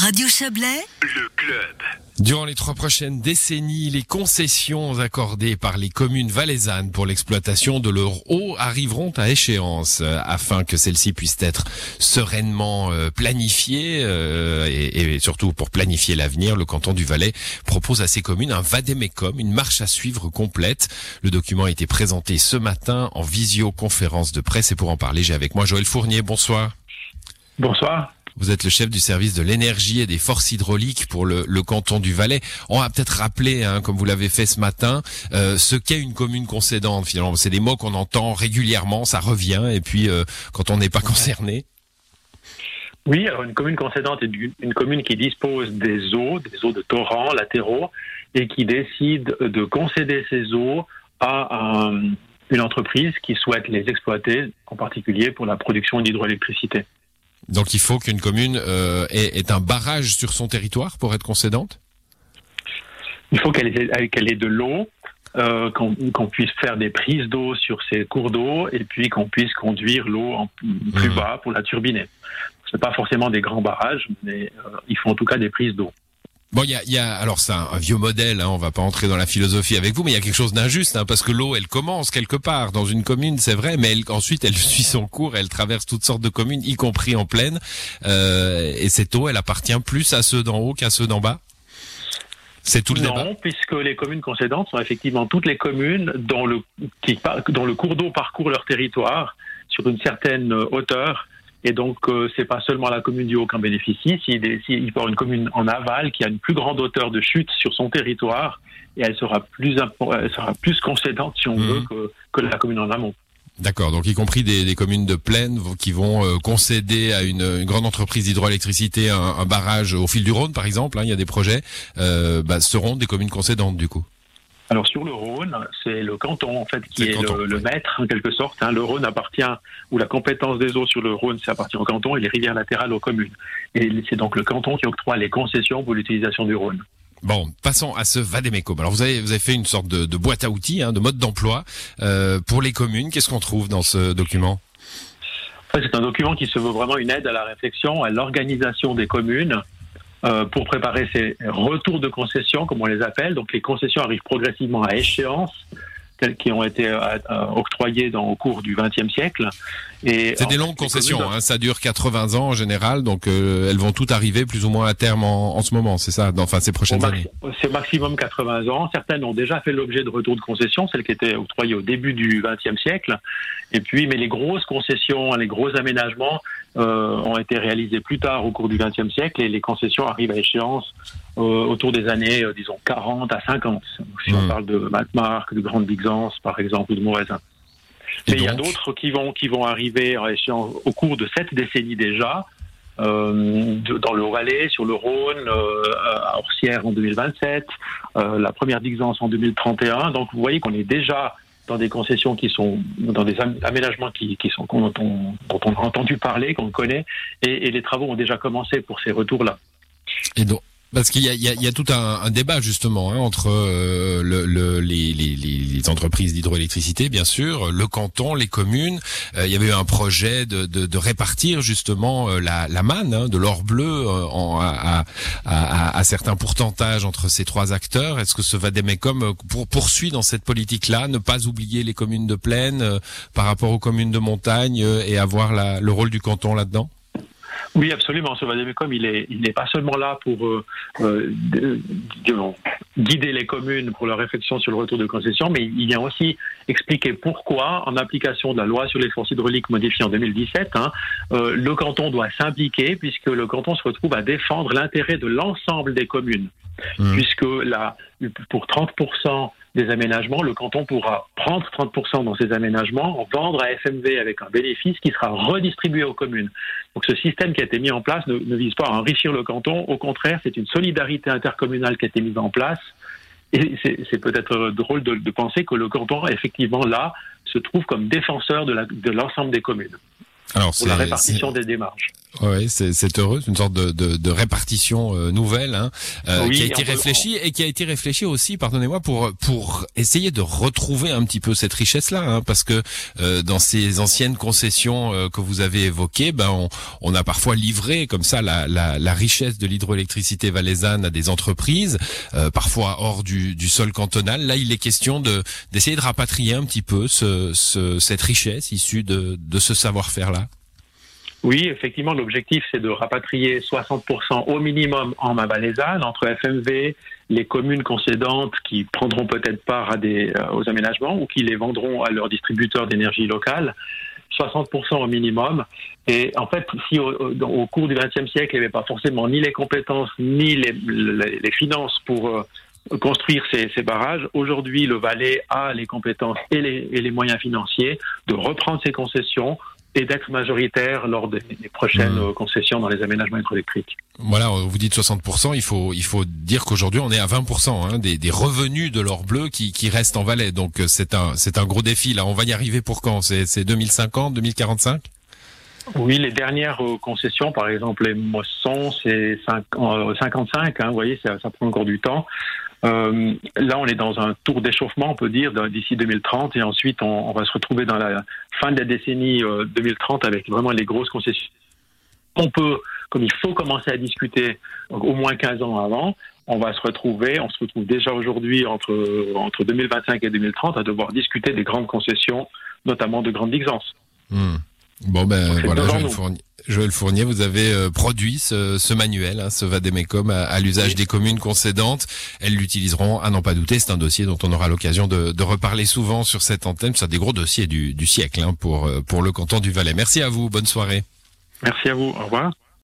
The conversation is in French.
Radio Chablais, le club. Durant les trois prochaines décennies, les concessions accordées par les communes valaisannes pour l'exploitation de leur eau arriveront à échéance euh, afin que celles-ci puissent être sereinement euh, planifiées euh, et, et surtout pour planifier l'avenir. Le canton du Valais propose à ces communes un vadémécum, une marche à suivre complète. Le document a été présenté ce matin en visioconférence de presse et pour en parler, j'ai avec moi Joël Fournier. Bonsoir. Bonsoir. Vous êtes le chef du service de l'énergie et des forces hydrauliques pour le, canton du Valais. On va peut-être rappeler, hein, comme vous l'avez fait ce matin, euh, ce qu'est une commune concédante. Finalement, c'est des mots qu'on entend régulièrement, ça revient, et puis euh, quand on n'est pas concerné. Oui, alors une commune concédante est une, une commune qui dispose des eaux, des eaux de torrents latéraux, et qui décide de concéder ces eaux à un- une entreprise qui souhaite les exploiter, en particulier pour la production d'hydroélectricité. Donc il faut qu'une commune euh, ait, ait un barrage sur son territoire pour être concédante? Il faut qu'elle ait, ait de l'eau, euh, qu'on puisse faire des prises d'eau sur ces cours d'eau, et puis qu'on puisse conduire l'eau en plus Mhm. bas pour la turbiner. Ce pas forcément des grands barrages, mais euh, il faut en tout cas des prises d'eau. Bon, il y a, y a alors c'est un, un vieux modèle. Hein, on va pas entrer dans la philosophie avec vous, mais il y a quelque chose d'injuste hein, parce que l'eau, elle commence quelque part dans une commune, c'est vrai, mais elle, ensuite elle suit son cours, elle traverse toutes sortes de communes, y compris en plaine. Euh, et cette eau, elle appartient plus à ceux d'en haut qu'à ceux d'en bas? C'est tout le non, débat. puisque les communes concédantes sont effectivement toutes les communes dont le, qui, dont le cours d'eau parcourt leur territoire sur une certaine hauteur. Et donc, euh, c'est pas seulement la commune du Haut qui en bénéficie. S'il si, il peut y avoir une commune en aval qui a une plus grande hauteur de chute sur son territoire, et elle sera plus, impo- elle sera plus concédante, si on Mhm. veut, que, que la commune en amont. D'accord. Donc y compris des, des communes de plaine qui vont euh, concéder à une, une grande entreprise d'hydroélectricité un, un barrage au fil du Rhône, par exemple. hein, il y a des projets. Euh, bah, seront des communes concédantes du coup. Alors sur le Rhône, c'est le canton en fait qui est, le canton, le, le oui. maître en quelque sorte. hein. Le Rhône appartient ou la compétence des eaux sur le Rhône, ça appartient au canton et les rivières latérales aux communes. Et c'est donc le canton qui octroie les concessions pour l'utilisation du Rhône. Bon, passons à ce vadémécum. Alors vous avez vous avez fait une sorte de, de boîte à outils, hein, de mode d'emploi euh, pour les communes. Qu'est-ce qu'on trouve dans ce document? C'est un document qui se veut vraiment une aide à la réflexion, à l'organisation des communes euh, pour préparer ces retours de concessions, comme on les appelle. Donc les concessions arrivent progressivement à échéance, telles qui ont été euh, euh, octroyées dans, au cours du XXe siècle. Et C'est des longues concessions, communes- hein, ça dure 80 ans en général, donc euh, elles vont toutes arriver plus ou moins à terme en, en ce moment, c'est ça, dans, enfin ces prochaines années. C'est maximum 80 ans. Certaines ont déjà fait l'objet de retours de concession, celles qui étaient octroyées au début du XXe siècle. Et puis, mais les grosses concessions, les gros aménagements ont été réalisés plus tard au cours du XXe siècle et les concessions arrivent à échéance euh, autour des années, euh, disons, 40 à 50. Si on Mhm. parle de Matmark, de Grande Bigzance, par exemple, ou de. Et Mais il y a d'autres qui vont, qui vont arriver à échéance au cours de cette décennie déjà. Euh, dans le Haut-Valais, sur le Rhône, euh, à Orsières en 2027, euh, la première d'Ixence en 2031. Donc vous voyez qu'on est déjà dans des concessions qui sont, dans des am- aménagements qui, qui sont, dont on, dont on a entendu parler, qu'on connaît, et, les travaux ont déjà commencé pour ces retours-là. Et donc, parce qu'il y y, y a tout un, un débat justement hein, entre euh, le, le- les, les, les- entreprises d'hydroélectricité, bien sûr, le canton, les communes. Euh, il y avait eu un projet de, de, de répartir justement euh, la, la manne, hein, de l'or bleu, euh, en, à, à, à, à certains pourcentages entre ces trois acteurs. Est-ce que ce Vademecum euh, pour, poursuit dans cette politique-là, ne pas oublier les communes de plaine euh, par rapport aux communes de montagne et avoir la, le rôle du canton là-dedans? Oui, absolument. Ce Vademecum, il est, il n'est pas seulement là pour euh, euh, de- disons, guider les communes pour leur réflexion sur le retour de concession, mais il vient aussi expliquer pourquoi, en application de la loi sur les forces hydrauliques modifiée en 2017, hein, euh, le canton doit s'impliquer puisque le canton se retrouve à défendre l'intérêt de l'ensemble des communes. Mhm. Puisque là, pour 30% des aménagements, le canton pourra prendre 30% dans ces aménagements, en vendre à FMV avec un bénéfice qui sera redistribué aux communes. Donc ce système qui a été mis en place ne, ne vise pas à enrichir le canton, au contraire, c'est une solidarité intercommunale qui a été mise en place. Et c'est peut-être drôle de, de penser que le canton, effectivement, là, se trouve comme défenseur de l'ensemble des communes Alors pour la répartition des démarches. Oui, c'est heureux, une sorte de, de, de répartition euh, nouvelle hein, euh, qui a été réfléchie et qui a été réfléchie aussi, pardonnez-moi, pour pour essayer de retrouver un petit peu cette richesse-là, hein, parce que euh, dans ces anciennes concessions que vous avez évoquées, ben on, on, a parfois livré comme ça la, la, la richesse de l'hydroélectricité valaisanne à des entreprises, parfois hors du, du sol cantonal. Là, il est question de d'essayer de rapatrier un petit peu ce, ce, cette richesse issue de, de ce savoir-faire-là. Oui, effectivement, l'objectif, c'est de rapatrier 60% au minimum en Mavalaisanne entre FMV, les communes concédantes qui prendront peut-être part à des, euh, aux aménagements ou qui les vendront à leurs distributeurs d'énergie locale. 60% au minimum. Et en fait, si au, cours du XXe siècle, il n'y avait pas forcément ni les compétences ni les, finances pour euh, construire ces, barrages, aujourd'hui, le Valais a les compétences et les, et les moyens financiers de reprendre ces concessions, et d'être majoritaire lors des, prochaines mmh. concessions dans les aménagements hydroélectriques. Voilà, vous dites 60%, il faut il faut dire qu'aujourd'hui on est à 20% hein, des, des, revenus de l'or bleu qui, qui restent en Valais. Donc euh, c'est un c'est un gros défi là. On va y arriver pour quand? C'est 2050, 2045 oui, les dernières euh, concessions, par exemple les moissons, c'est 55. Hein, vous voyez, ça, ça, prend encore du temps. Euh, là, on est dans un tour d'échauffement, on peut dire, d'ici 2030, et ensuite on, on, va se retrouver dans la fin de la décennie 2030 euh, avec vraiment les grosses concessions. On peut, comme il faut commencer à discuter au moins 15 ans avant, on va se retrouver, on se retrouve déjà aujourd'hui entre, entre 2025 et 2030 à devoir discuter des grandes concessions, notamment de grandes distances. Hmm. Bon ben voilà, Joël Fournier, vous avez euh, produit ce, ce manuel, hein, ce Vademecum, à, à l'usage des communes concédantes. Elles l'utiliseront, à n'en pas douter. C'est un dossier dont on aura l'occasion de, de, reparler souvent sur cette antenne. C'est un des gros dossiers du, du siècle hein, pour, euh, pour le canton du Valais. Merci à vous. Bonne soirée. Merci à vous. Au revoir.